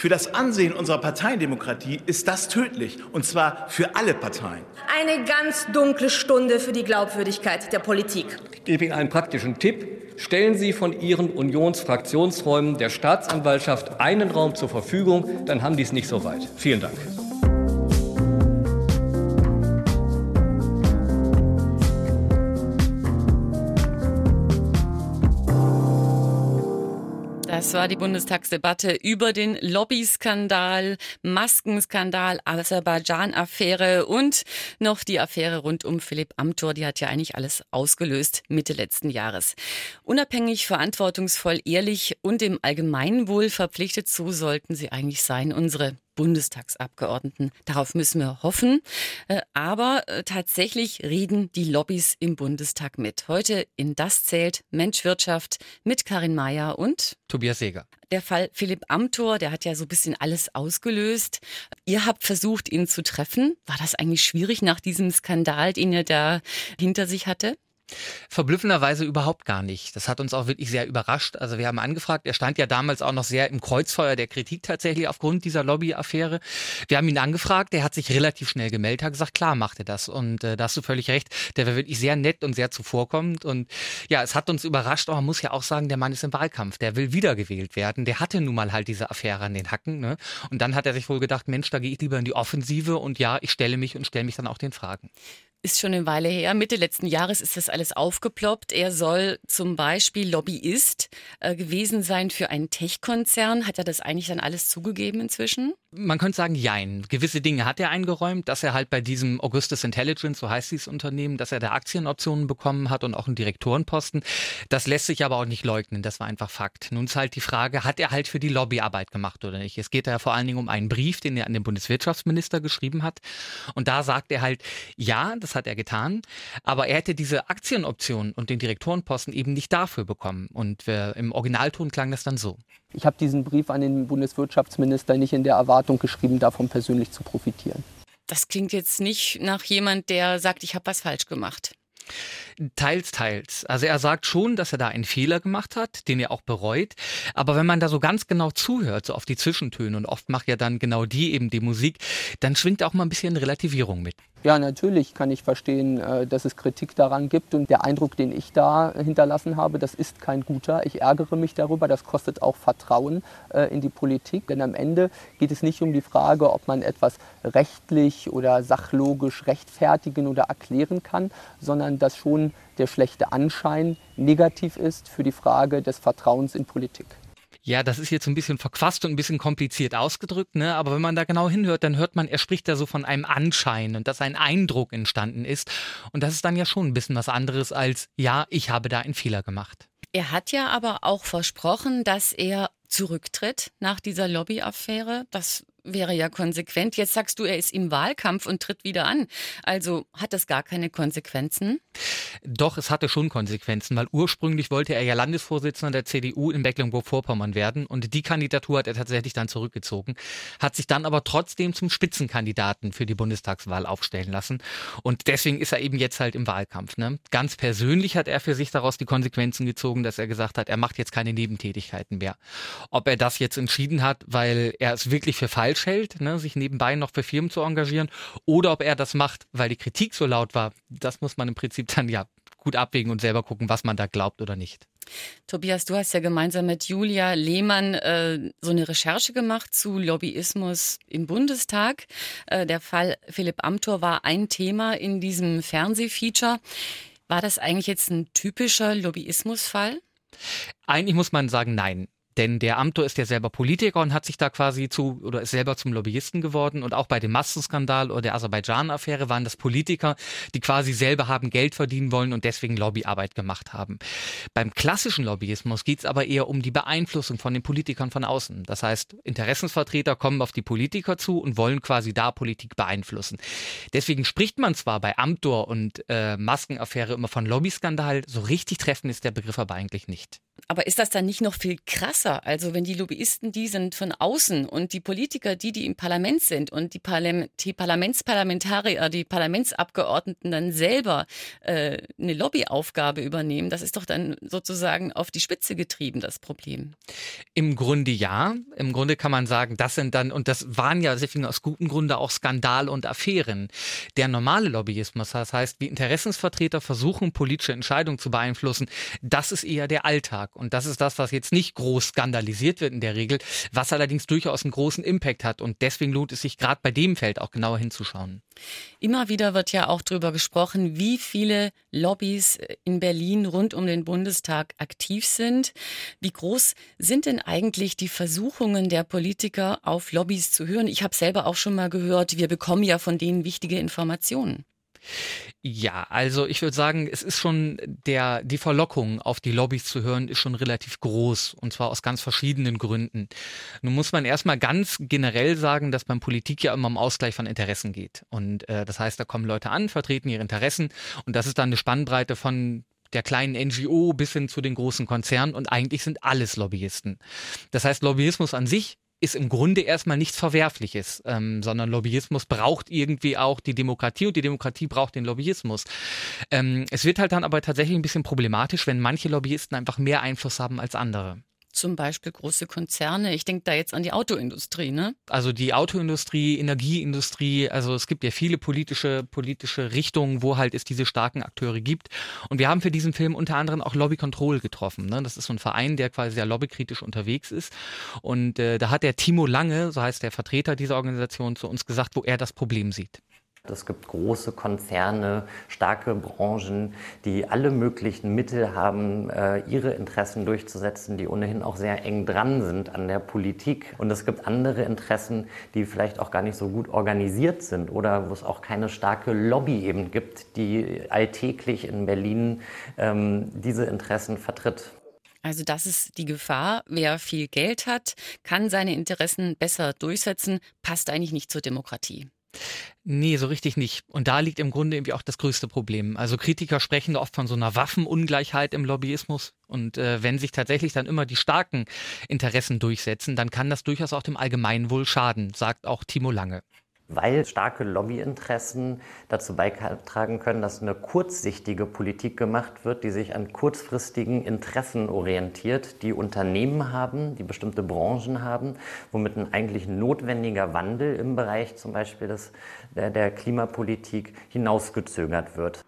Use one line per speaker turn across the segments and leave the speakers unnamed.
Für das Ansehen unserer Parteiendemokratie ist das tödlich, und zwar für alle Parteien.
Eine ganz dunkle Stunde für die Glaubwürdigkeit der Politik.
Ich gebe Ihnen einen praktischen Tipp. Stellen Sie von Ihren Unionsfraktionsräumen der Staatsanwaltschaft einen Raum zur Verfügung, dann haben die es nicht so weit. Vielen Dank.
Das war die Bundestagsdebatte über den Lobbyskandal, Maskenskandal, Aserbaidschan-Affäre und noch die Affäre rund um Philipp Amthor. Die hat ja eigentlich alles ausgelöst Mitte letzten Jahres. Unabhängig, verantwortungsvoll, ehrlich und im Allgemeinwohl verpflichtet, so sollten sie eigentlich sein, unsere Bundestagsabgeordneten. Darauf müssen wir hoffen. Äh, aber äh, tatsächlich reden die Lobbys im Bundestag mit. Heute in Das zählt Menschwirtschaft mit Karin Mayer und
Tobias Seger.
Der Fall Philipp Amthor, der hat ja so ein bisschen alles ausgelöst. Ihr habt versucht, ihn zu treffen. War das eigentlich schwierig nach diesem Skandal, den er da hinter sich hatte?
Verblüffenderweise überhaupt gar nicht. Das hat uns auch wirklich sehr überrascht. Also wir haben angefragt, er stand ja damals auch noch sehr im Kreuzfeuer der Kritik tatsächlich aufgrund dieser Lobbyaffäre. Wir haben ihn angefragt, der hat sich relativ schnell gemeldet, hat gesagt, klar macht er das. Und äh, da hast du völlig recht, der war wirklich sehr nett und sehr zuvorkommend. Und ja, es hat uns überrascht, aber man muss ja auch sagen, der Mann ist im Wahlkampf, der will wiedergewählt werden. Der hatte nun mal halt diese Affäre an den Hacken. Ne? Und dann hat er sich wohl gedacht, Mensch, da gehe ich lieber in die Offensive und ja, ich stelle mich und stelle mich dann auch den Fragen
ist schon eine Weile her. Mitte letzten Jahres ist das alles aufgeploppt. Er soll zum Beispiel Lobbyist äh, gewesen sein für einen Tech-Konzern. Hat er das eigentlich dann alles zugegeben inzwischen?
Man könnte sagen, jein. Gewisse Dinge hat er eingeräumt, dass er halt bei diesem Augustus Intelligence, so heißt dieses Unternehmen, dass er da Aktienoptionen bekommen hat und auch einen Direktorenposten. Das lässt sich aber auch nicht leugnen. Das war einfach Fakt. Nun ist halt die Frage, hat er halt für die Lobbyarbeit gemacht oder nicht? Es geht da ja vor allen Dingen um einen Brief, den er an den Bundeswirtschaftsminister geschrieben hat. Und da sagt er halt, ja, das das hat er getan. Aber er hätte diese Aktienoption und den Direktorenposten eben nicht dafür bekommen. Und äh, im Originalton klang das dann so.
Ich habe diesen Brief an den Bundeswirtschaftsminister nicht in der Erwartung geschrieben, davon persönlich zu profitieren.
Das klingt jetzt nicht nach jemand, der sagt, ich habe was falsch gemacht.
Teils, teils. Also er sagt schon, dass er da einen Fehler gemacht hat, den er auch bereut. Aber wenn man da so ganz genau zuhört, so auf die Zwischentöne und oft macht ja dann genau die eben die Musik, dann schwingt auch mal ein bisschen Relativierung mit.
Ja, natürlich kann ich verstehen, äh, dass es Kritik daran gibt. Und der Eindruck, den ich da hinterlassen habe, das ist kein guter. Ich ärgere mich darüber. Das kostet auch Vertrauen äh, in die Politik. Denn am Ende geht es nicht um die Frage, ob man etwas rechtlich oder sachlogisch rechtfertigen oder erklären kann, sondern dass schon der schlechte Anschein negativ ist für die Frage des Vertrauens in Politik.
Ja, das ist jetzt ein bisschen verquast und ein bisschen kompliziert ausgedrückt, ne? aber wenn man da genau hinhört, dann hört man, er spricht da so von einem Anschein und dass ein Eindruck entstanden ist. Und das ist dann ja schon ein bisschen was anderes als, ja, ich habe da einen Fehler gemacht.
Er hat ja aber auch versprochen, dass er zurücktritt nach dieser Lobbyaffäre. Das wäre ja konsequent. Jetzt sagst du, er ist im Wahlkampf und tritt wieder an. Also hat das gar keine Konsequenzen?
Doch, es hatte schon Konsequenzen, weil ursprünglich wollte er ja Landesvorsitzender der CDU in Mecklenburg-Vorpommern werden und die Kandidatur hat er tatsächlich dann zurückgezogen, hat sich dann aber trotzdem zum Spitzenkandidaten für die Bundestagswahl aufstellen lassen und deswegen ist er eben jetzt halt im Wahlkampf. Ne? Ganz persönlich hat er für sich daraus die Konsequenzen gezogen, dass er gesagt hat, er macht jetzt keine Nebentätigkeiten mehr. Ob er das jetzt entschieden hat, weil er es wirklich für falsch hält, ne, sich nebenbei noch für Firmen zu engagieren, oder ob er das macht, weil die Kritik so laut war. Das muss man im Prinzip dann ja gut abwägen und selber gucken, was man da glaubt oder nicht.
Tobias, du hast ja gemeinsam mit Julia Lehmann äh, so eine Recherche gemacht zu Lobbyismus im Bundestag. Äh, der Fall Philipp Amthor war ein Thema in diesem Fernsehfeature. War das eigentlich jetzt ein typischer Lobbyismusfall?
Eigentlich muss man sagen, nein. Denn der Amtor ist ja selber Politiker und hat sich da quasi zu oder ist selber zum Lobbyisten geworden. Und auch bei dem Massenskandal oder der Aserbaidschan-Affäre waren das Politiker, die quasi selber haben Geld verdienen wollen und deswegen Lobbyarbeit gemacht haben. Beim klassischen Lobbyismus geht es aber eher um die Beeinflussung von den Politikern von außen. Das heißt, Interessensvertreter kommen auf die Politiker zu und wollen quasi da Politik beeinflussen. Deswegen spricht man zwar bei Amtor und äh, Maskenaffäre immer von Lobbyskandal, so richtig treffend ist der Begriff aber eigentlich nicht.
Aber ist das dann nicht noch viel krasser? Also wenn die Lobbyisten die sind von außen und die Politiker die, die im Parlament sind und die, Parlament, die Parlamentsparlamentarier, die Parlamentsabgeordneten dann selber äh, eine Lobbyaufgabe übernehmen, das ist doch dann sozusagen auf die Spitze getrieben, das Problem.
Im Grunde ja. Im Grunde kann man sagen, das sind dann, und das waren ja deswegen aus gutem Grunde auch Skandale und Affären. Der normale Lobbyismus, das heißt, wie Interessensvertreter versuchen, politische Entscheidungen zu beeinflussen, das ist eher der Alltag. Und das ist das, was jetzt nicht groß skandalisiert wird in der Regel, was allerdings durchaus einen großen Impact hat. Und deswegen lohnt es sich gerade bei dem Feld auch genauer hinzuschauen.
Immer wieder wird ja auch darüber gesprochen, wie viele Lobbys in Berlin rund um den Bundestag aktiv sind. Wie groß sind denn eigentlich die Versuchungen der Politiker, auf Lobbys zu hören? Ich habe selber auch schon mal gehört, wir bekommen ja von denen wichtige Informationen.
Ja, also ich würde sagen, es ist schon der, die Verlockung auf die Lobbys zu hören, ist schon relativ groß und zwar aus ganz verschiedenen Gründen. Nun muss man erstmal ganz generell sagen, dass beim Politik ja immer um Ausgleich von Interessen geht. Und äh, das heißt, da kommen Leute an, vertreten ihre Interessen und das ist dann eine Spannbreite von der kleinen NGO bis hin zu den großen Konzernen und eigentlich sind alles Lobbyisten. Das heißt, Lobbyismus an sich ist im Grunde erstmal nichts Verwerfliches, ähm, sondern Lobbyismus braucht irgendwie auch die Demokratie und die Demokratie braucht den Lobbyismus. Ähm, es wird halt dann aber tatsächlich ein bisschen problematisch, wenn manche Lobbyisten einfach mehr Einfluss haben als andere
zum Beispiel große Konzerne. Ich denke da jetzt an die Autoindustrie, ne?
Also die Autoindustrie, Energieindustrie, also es gibt ja viele politische, politische Richtungen, wo halt es diese starken Akteure gibt. Und wir haben für diesen Film unter anderem auch Lobby Control getroffen. Ne? Das ist so ein Verein, der quasi sehr lobbykritisch unterwegs ist. Und äh, da hat der Timo Lange, so heißt der Vertreter dieser Organisation, zu uns gesagt, wo er das Problem sieht.
Es gibt große Konzerne, starke Branchen, die alle möglichen Mittel haben, äh, ihre Interessen durchzusetzen, die ohnehin auch sehr eng dran sind an der Politik. Und es gibt andere Interessen, die vielleicht auch gar nicht so gut organisiert sind oder wo es auch keine starke Lobby eben gibt, die alltäglich in Berlin ähm, diese Interessen vertritt.
Also das ist die Gefahr. Wer viel Geld hat, kann seine Interessen besser durchsetzen, passt eigentlich nicht zur Demokratie.
Nee, so richtig nicht. Und da liegt im Grunde irgendwie auch das größte Problem. Also Kritiker sprechen oft von so einer Waffenungleichheit im Lobbyismus. Und äh, wenn sich tatsächlich dann immer die starken Interessen durchsetzen, dann kann das durchaus auch dem Allgemeinwohl schaden, sagt auch Timo Lange
weil starke Lobbyinteressen dazu beitragen können, dass eine kurzsichtige Politik gemacht wird, die sich an kurzfristigen Interessen orientiert, die Unternehmen haben, die bestimmte Branchen haben, womit ein eigentlich notwendiger Wandel im Bereich zum Beispiel des, der, der Klimapolitik hinausgezögert wird.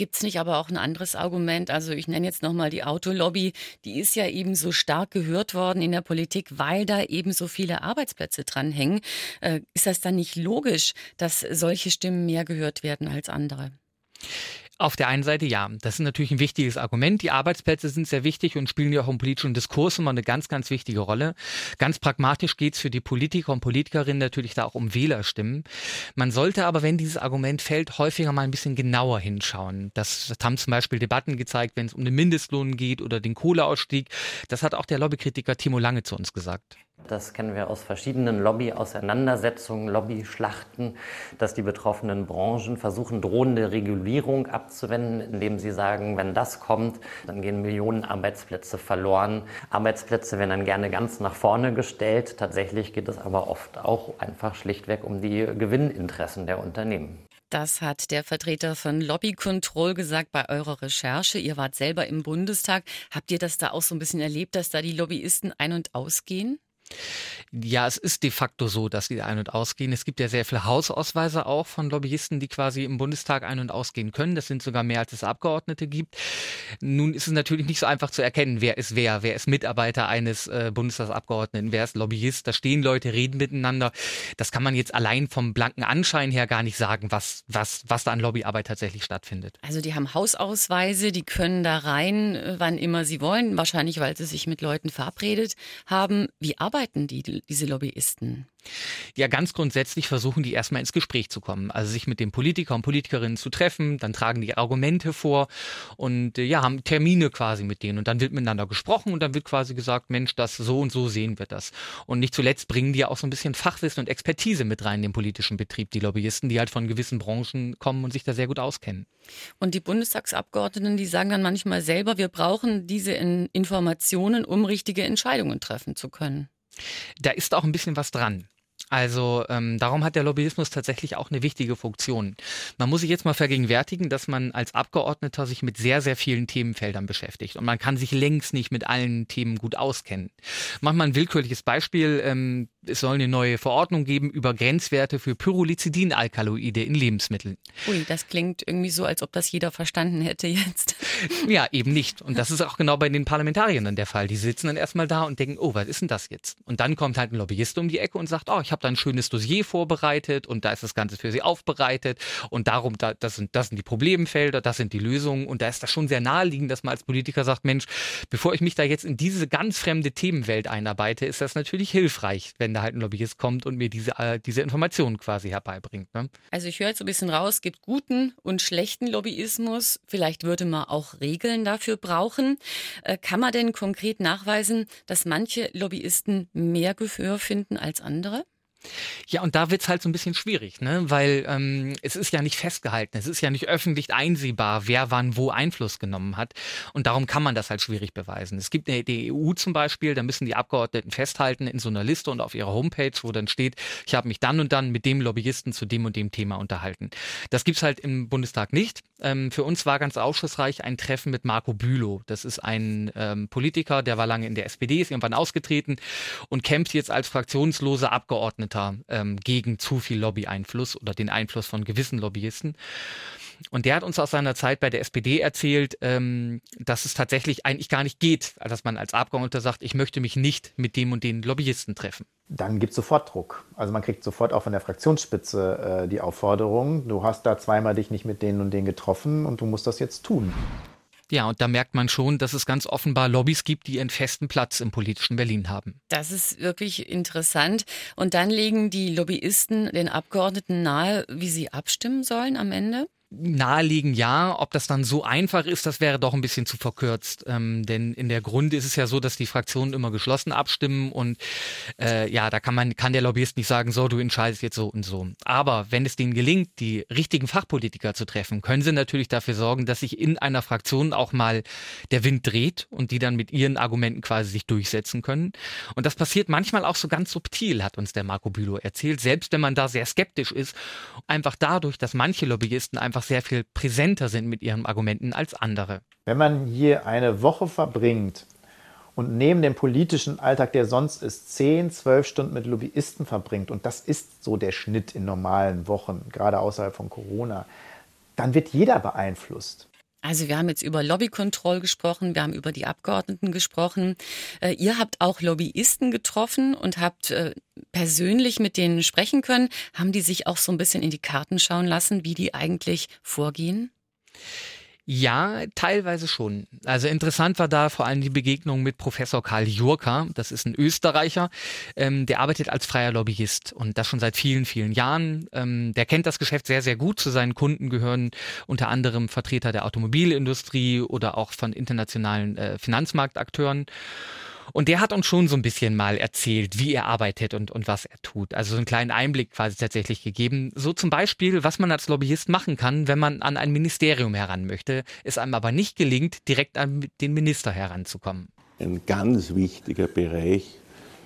Gibt es nicht aber auch ein anderes Argument? Also ich nenne jetzt nochmal die Autolobby. Die ist ja eben so stark gehört worden in der Politik, weil da eben so viele Arbeitsplätze dranhängen. Äh, ist das dann nicht logisch, dass solche Stimmen mehr gehört werden als andere?
Auf der einen Seite ja, das ist natürlich ein wichtiges Argument. Die Arbeitsplätze sind sehr wichtig und spielen ja auch im politischen Diskurs immer eine ganz, ganz wichtige Rolle. Ganz pragmatisch geht es für die Politiker und Politikerinnen natürlich da auch um Wählerstimmen. Man sollte aber, wenn dieses Argument fällt, häufiger mal ein bisschen genauer hinschauen. Das, das haben zum Beispiel Debatten gezeigt, wenn es um den Mindestlohn geht oder den Kohleausstieg. Das hat auch der Lobbykritiker Timo Lange zu uns gesagt.
Das kennen wir aus verschiedenen Lobby-Auseinandersetzungen, Lobby-Schlachten, dass die betroffenen Branchen versuchen, drohende Regulierung abzuwenden, indem sie sagen, wenn das kommt, dann gehen Millionen Arbeitsplätze verloren. Arbeitsplätze werden dann gerne ganz nach vorne gestellt. Tatsächlich geht es aber oft auch einfach schlichtweg um die Gewinninteressen der Unternehmen.
Das hat der Vertreter von Lobby Control gesagt bei eurer Recherche. Ihr wart selber im Bundestag. Habt ihr das da auch so ein bisschen erlebt, dass da die Lobbyisten ein- und ausgehen?
Ja, es ist de facto so, dass sie ein- und ausgehen. Es gibt ja sehr viele Hausausweise auch von Lobbyisten, die quasi im Bundestag ein- und ausgehen können. Das sind sogar mehr, als es Abgeordnete gibt. Nun ist es natürlich nicht so einfach zu erkennen, wer ist wer. Wer ist Mitarbeiter eines äh, Bundestagsabgeordneten, wer ist Lobbyist. Da stehen Leute, reden miteinander. Das kann man jetzt allein vom blanken Anschein her gar nicht sagen, was, was, was da an Lobbyarbeit tatsächlich stattfindet.
Also die haben Hausausweise, die können da rein, äh, wann immer sie wollen. Wahrscheinlich, weil sie sich mit Leuten verabredet haben. Wie arbeiten die, diese Lobbyisten?
Ja, ganz grundsätzlich versuchen die erstmal ins Gespräch zu kommen, also sich mit den Politiker und Politikerinnen zu treffen, dann tragen die Argumente vor und äh, ja, haben Termine quasi mit denen und dann wird miteinander gesprochen und dann wird quasi gesagt, Mensch, das so und so sehen wir das. Und nicht zuletzt bringen die ja auch so ein bisschen Fachwissen und Expertise mit rein in den politischen Betrieb, die Lobbyisten, die halt von gewissen Branchen kommen und sich da sehr gut auskennen.
Und die Bundestagsabgeordneten, die sagen dann manchmal selber, wir brauchen diese Informationen, um richtige Entscheidungen treffen zu können.
Da ist auch ein bisschen was dran. Also ähm, darum hat der Lobbyismus tatsächlich auch eine wichtige Funktion. Man muss sich jetzt mal vergegenwärtigen, dass man als Abgeordneter sich mit sehr, sehr vielen Themenfeldern beschäftigt und man kann sich längst nicht mit allen Themen gut auskennen. Mach mal ein willkürliches Beispiel. Ähm, es soll eine neue Verordnung geben über Grenzwerte für Pyrrolizidinalkaloide in Lebensmitteln.
Ui, das klingt irgendwie so, als ob das jeder verstanden hätte jetzt.
Ja, eben nicht. Und das ist auch genau bei den Parlamentariern dann der Fall. Die sitzen dann erstmal da und denken, oh, was ist denn das jetzt? Und dann kommt halt ein Lobbyist um die Ecke und sagt, oh, ich habe da ein schönes Dossier vorbereitet und da ist das Ganze für sie aufbereitet und darum, da, das, sind, das sind die Problemfelder, das sind die Lösungen und da ist das schon sehr naheliegend, dass man als Politiker sagt, Mensch, bevor ich mich da jetzt in diese ganz fremde Themenwelt einarbeite, ist das natürlich hilfreich, wenn da halt ein Lobbyist kommt und mir diese, äh, diese Informationen quasi herbeibringt. Ne?
Also ich höre jetzt so ein bisschen raus, es gibt guten und schlechten Lobbyismus. Vielleicht würde man auch Regeln dafür brauchen. Äh, kann man denn konkret nachweisen, dass manche Lobbyisten mehr Gehör finden als andere?
Ja, und da wird's halt so ein bisschen schwierig, ne? weil ähm, es ist ja nicht festgehalten, es ist ja nicht öffentlich einsehbar, wer wann wo Einfluss genommen hat. Und darum kann man das halt schwierig beweisen. Es gibt eine, die EU zum Beispiel, da müssen die Abgeordneten festhalten in so einer Liste und auf ihrer Homepage, wo dann steht, ich habe mich dann und dann mit dem Lobbyisten zu dem und dem Thema unterhalten. Das gibt's halt im Bundestag nicht. Ähm, für uns war ganz aufschlussreich ein Treffen mit Marco Bülow. Das ist ein ähm, Politiker, der war lange in der SPD, ist irgendwann ausgetreten und kämpft jetzt als fraktionsloser Abgeordneter ähm, gegen zu viel Lobby-Einfluss oder den Einfluss von gewissen Lobbyisten. Und der hat uns aus seiner Zeit bei der SPD erzählt, ähm, dass es tatsächlich eigentlich gar nicht geht, dass man als Abgeordneter sagt, ich möchte mich nicht mit dem und den Lobbyisten treffen.
Dann gibt es sofort Druck. Also man kriegt sofort auch von der Fraktionsspitze äh, die Aufforderung, du hast da zweimal dich nicht mit denen und denen getroffen und du musst das jetzt tun.
Ja, und da merkt man schon, dass es ganz offenbar Lobbys gibt, die einen festen Platz im politischen Berlin haben.
Das ist wirklich interessant. Und dann legen die Lobbyisten den Abgeordneten nahe, wie sie abstimmen sollen am Ende?
Naheliegen, ja. Ob das dann so einfach ist, das wäre doch ein bisschen zu verkürzt. Ähm, denn in der Grund ist es ja so, dass die Fraktionen immer geschlossen abstimmen und äh, ja, da kann man, kann der Lobbyist nicht sagen, so, du entscheidest jetzt so und so. Aber wenn es denen gelingt, die richtigen Fachpolitiker zu treffen, können sie natürlich dafür sorgen, dass sich in einer Fraktion auch mal der Wind dreht und die dann mit ihren Argumenten quasi sich durchsetzen können. Und das passiert manchmal auch so ganz subtil, hat uns der Marco Bülow erzählt, selbst wenn man da sehr skeptisch ist. Einfach dadurch, dass manche Lobbyisten einfach einfach sehr viel präsenter sind mit ihren Argumenten als andere.
Wenn man hier eine Woche verbringt und neben dem politischen Alltag, der sonst ist, 10, 12 Stunden mit Lobbyisten verbringt, und das ist so der Schnitt in normalen Wochen, gerade außerhalb von Corona, dann wird jeder beeinflusst.
Also wir haben jetzt über Lobbykontroll gesprochen, wir haben über die Abgeordneten gesprochen. Äh, ihr habt auch Lobbyisten getroffen und habt äh, persönlich mit denen sprechen können. Haben die sich auch so ein bisschen in die Karten schauen lassen, wie die eigentlich vorgehen?
Ja, teilweise schon. Also interessant war da vor allem die Begegnung mit Professor Karl Jurka. Das ist ein Österreicher, ähm, der arbeitet als freier Lobbyist und das schon seit vielen, vielen Jahren. Ähm, der kennt das Geschäft sehr, sehr gut. Zu seinen Kunden gehören unter anderem Vertreter der Automobilindustrie oder auch von internationalen äh, Finanzmarktakteuren. Und der hat uns schon so ein bisschen mal erzählt, wie er arbeitet und, und was er tut. Also so einen kleinen Einblick quasi tatsächlich gegeben. So zum Beispiel, was man als Lobbyist machen kann, wenn man an ein Ministerium heran möchte, es einem aber nicht gelingt, direkt an den Minister heranzukommen.
Ein ganz wichtiger Bereich,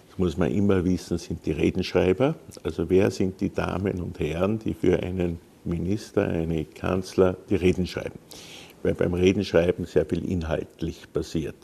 das muss man immer wissen, sind die Redenschreiber. Also wer sind die Damen und Herren, die für einen Minister, einen Kanzler die Reden schreiben? Weil beim Redenschreiben sehr viel inhaltlich passiert.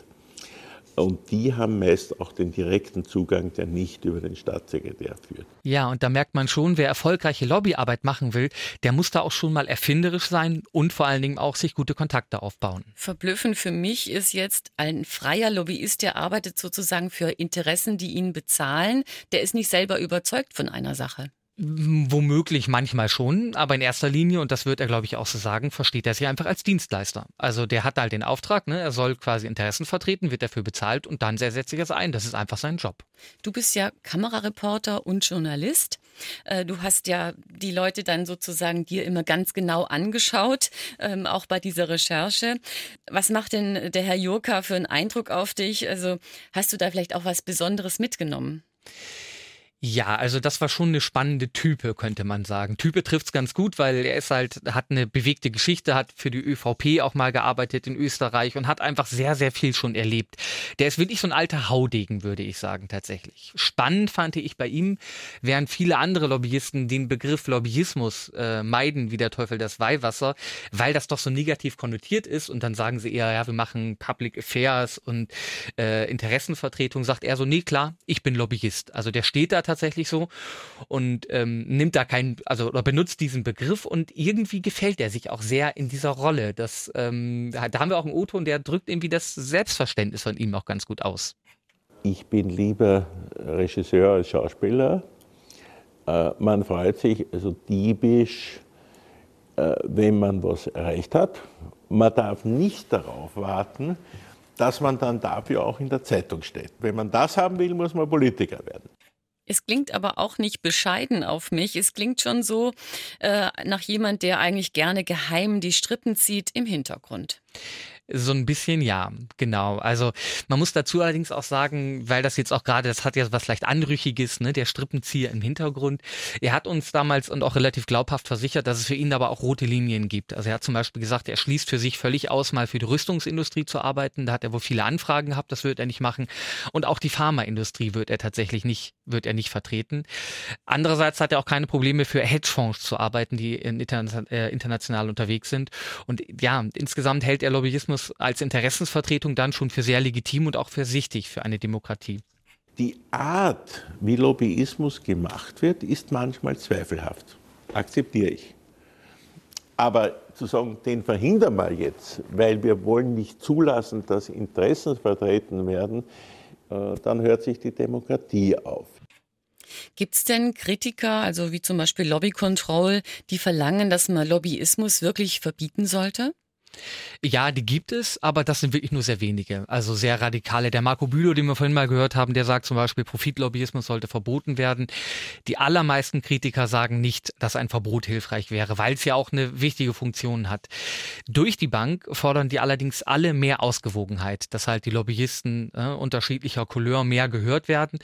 Und die haben meist auch den direkten Zugang, der nicht über den Staatssekretär führt.
Ja, und da merkt man schon, wer erfolgreiche Lobbyarbeit machen will, der muss da auch schon mal erfinderisch sein und vor allen Dingen auch sich gute Kontakte aufbauen.
Verblüffend für mich ist jetzt ein freier Lobbyist, der arbeitet sozusagen für Interessen, die ihn bezahlen. Der ist nicht selber überzeugt von einer Sache.
Womöglich manchmal schon, aber in erster Linie, und das wird er, glaube ich, auch so sagen, versteht er sich einfach als Dienstleister. Also der hat halt den Auftrag, ne? er soll quasi Interessen vertreten, wird dafür bezahlt und dann setzt sich das ein. Das ist einfach sein Job.
Du bist ja Kamerareporter und Journalist. Äh, du hast ja die Leute dann sozusagen dir immer ganz genau angeschaut, ähm, auch bei dieser Recherche. Was macht denn der Herr Jurka für einen Eindruck auf dich? Also hast du da vielleicht auch was Besonderes mitgenommen?
Ja, also das war schon eine spannende Type, könnte man sagen. Type trifft's ganz gut, weil er ist halt, hat eine bewegte Geschichte, hat für die ÖVP auch mal gearbeitet in Österreich und hat einfach sehr, sehr viel schon erlebt. Der ist wirklich so ein alter Haudegen, würde ich sagen, tatsächlich. Spannend fand ich bei ihm, während viele andere Lobbyisten den Begriff Lobbyismus äh, meiden, wie der Teufel das Weihwasser, weil das doch so negativ konnotiert ist und dann sagen sie eher, ja, wir machen Public Affairs und äh, Interessenvertretung, sagt er so, nee, klar, ich bin Lobbyist. Also der steht da tatsächlich so und ähm, nimmt da keinen, also oder benutzt diesen Begriff und irgendwie gefällt er sich auch sehr in dieser Rolle. Das, ähm, da haben wir auch einen O-Ton, der drückt irgendwie das Selbstverständnis von ihm auch ganz gut aus.
Ich bin lieber Regisseur als Schauspieler. Äh, man freut sich also diebisch, äh, wenn man was erreicht hat. Man darf nicht darauf warten, dass man dann dafür auch in der Zeitung steht. Wenn man das haben will, muss man Politiker werden.
Es klingt aber auch nicht bescheiden auf mich. Es klingt schon so äh, nach jemand, der eigentlich gerne geheim die Strippen zieht im Hintergrund.
So ein bisschen ja, genau. Also man muss dazu allerdings auch sagen, weil das jetzt auch gerade, das hat ja was leicht Anrüchiges, ne, der Strippenzieher im Hintergrund. Er hat uns damals und auch relativ glaubhaft versichert, dass es für ihn aber auch rote Linien gibt. Also er hat zum Beispiel gesagt, er schließt für sich völlig aus, mal für die Rüstungsindustrie zu arbeiten. Da hat er wohl viele Anfragen gehabt, das wird er nicht machen. Und auch die Pharmaindustrie wird er tatsächlich nicht, wird er nicht vertreten. Andererseits hat er auch keine Probleme für Hedgefonds zu arbeiten, die äh, international unterwegs sind. Und ja, insgesamt hält er Lobbyismus das als Interessensvertretung dann schon für sehr legitim und auch für sichtig für eine Demokratie.
Die Art, wie Lobbyismus gemacht wird, ist manchmal zweifelhaft. Akzeptiere ich. Aber zu sagen, den verhindern wir jetzt, weil wir wollen nicht zulassen, dass Interessen vertreten werden, äh, dann hört sich die Demokratie auf.
Gibt es denn Kritiker, also wie zum Beispiel Lobby Control, die verlangen, dass man Lobbyismus wirklich verbieten sollte?
Ja, die gibt es, aber das sind wirklich nur sehr wenige. Also sehr radikale. Der Marco Bülow, den wir vorhin mal gehört haben, der sagt zum Beispiel, Profitlobbyismus sollte verboten werden. Die allermeisten Kritiker sagen nicht, dass ein Verbot hilfreich wäre, weil es ja auch eine wichtige Funktion hat. Durch die Bank fordern die allerdings alle mehr Ausgewogenheit, dass halt die Lobbyisten äh, unterschiedlicher Couleur mehr gehört werden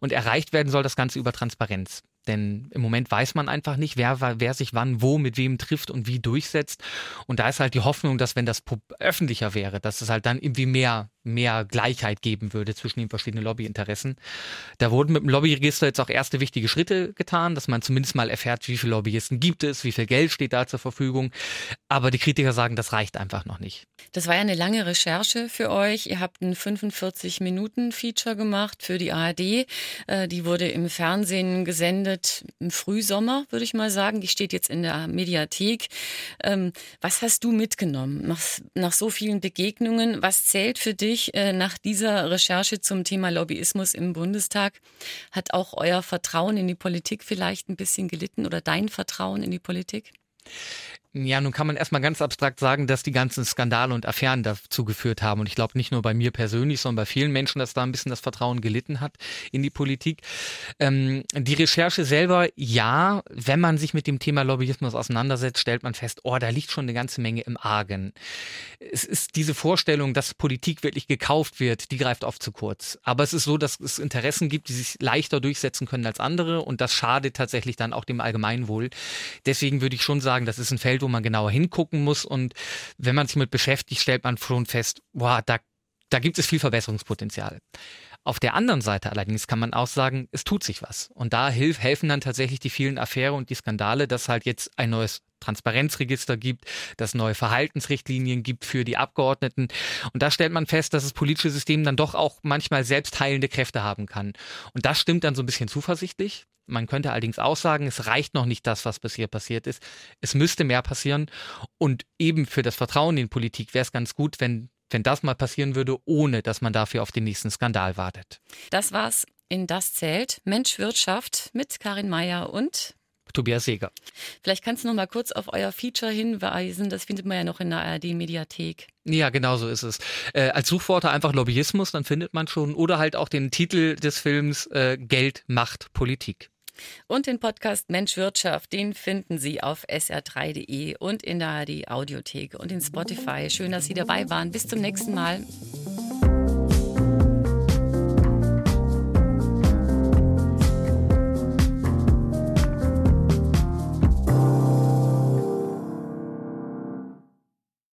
und erreicht werden soll das Ganze über Transparenz. Denn im Moment weiß man einfach nicht, wer, wer sich wann, wo, mit wem trifft und wie durchsetzt. Und da ist halt die Hoffnung, dass wenn das öffentlicher wäre, dass es halt dann irgendwie mehr mehr Gleichheit geben würde zwischen den verschiedenen Lobbyinteressen. Da wurden mit dem Lobbyregister jetzt auch erste wichtige Schritte getan, dass man zumindest mal erfährt, wie viele Lobbyisten gibt es, wie viel Geld steht da zur Verfügung. Aber die Kritiker sagen, das reicht einfach noch nicht.
Das war ja eine lange Recherche für euch. Ihr habt ein 45-Minuten-Feature gemacht für die ARD. Äh, die wurde im Fernsehen gesendet im Frühsommer, würde ich mal sagen. Die steht jetzt in der Mediathek. Ähm, was hast du mitgenommen nach, nach so vielen Begegnungen? Was zählt für dich? Natürlich äh, nach dieser Recherche zum Thema Lobbyismus im Bundestag hat auch euer Vertrauen in die Politik vielleicht ein bisschen gelitten oder dein Vertrauen in die Politik?
Ja, nun kann man erstmal ganz abstrakt sagen, dass die ganzen Skandale und Affären dazu geführt haben. Und ich glaube nicht nur bei mir persönlich, sondern bei vielen Menschen, dass da ein bisschen das Vertrauen gelitten hat in die Politik. Ähm, die Recherche selber, ja, wenn man sich mit dem Thema Lobbyismus auseinandersetzt, stellt man fest, oh, da liegt schon eine ganze Menge im Argen. Es ist diese Vorstellung, dass Politik wirklich gekauft wird, die greift oft zu kurz. Aber es ist so, dass es Interessen gibt, die sich leichter durchsetzen können als andere und das schadet tatsächlich dann auch dem Allgemeinwohl. Deswegen würde ich schon sagen, das ist ein Feld, wo man genauer hingucken muss. Und wenn man sich mit beschäftigt, stellt man schon fest, boah, da, da gibt es viel Verbesserungspotenzial. Auf der anderen Seite allerdings kann man auch sagen, es tut sich was. Und da hilf, helfen dann tatsächlich die vielen Affäre und die Skandale, dass halt jetzt ein neues Transparenzregister gibt, dass neue Verhaltensrichtlinien gibt für die Abgeordneten. Und da stellt man fest, dass das politische System dann doch auch manchmal selbstheilende Kräfte haben kann. Und das stimmt dann so ein bisschen zuversichtlich. Man könnte allerdings auch sagen, es reicht noch nicht das, was bisher passiert ist. Es müsste mehr passieren. Und eben für das Vertrauen in Politik wäre es ganz gut, wenn wenn das mal passieren würde, ohne dass man dafür auf den nächsten Skandal wartet.
Das war's in Das zählt Mensch Wirtschaft mit Karin Meyer und
Tobias Seeger.
Vielleicht kannst du noch mal kurz auf euer Feature hinweisen. Das findet man ja noch in der ARD-Mediathek.
Ja, genau so ist es. Äh, als Suchworte einfach Lobbyismus, dann findet man schon. Oder halt auch den Titel des Films äh, Geld macht Politik.
Und den Podcast Mensch Wirtschaft, den finden Sie auf sr3.de und in der ARD Audiothek und in Spotify. Schön, dass Sie dabei waren. Bis zum nächsten Mal.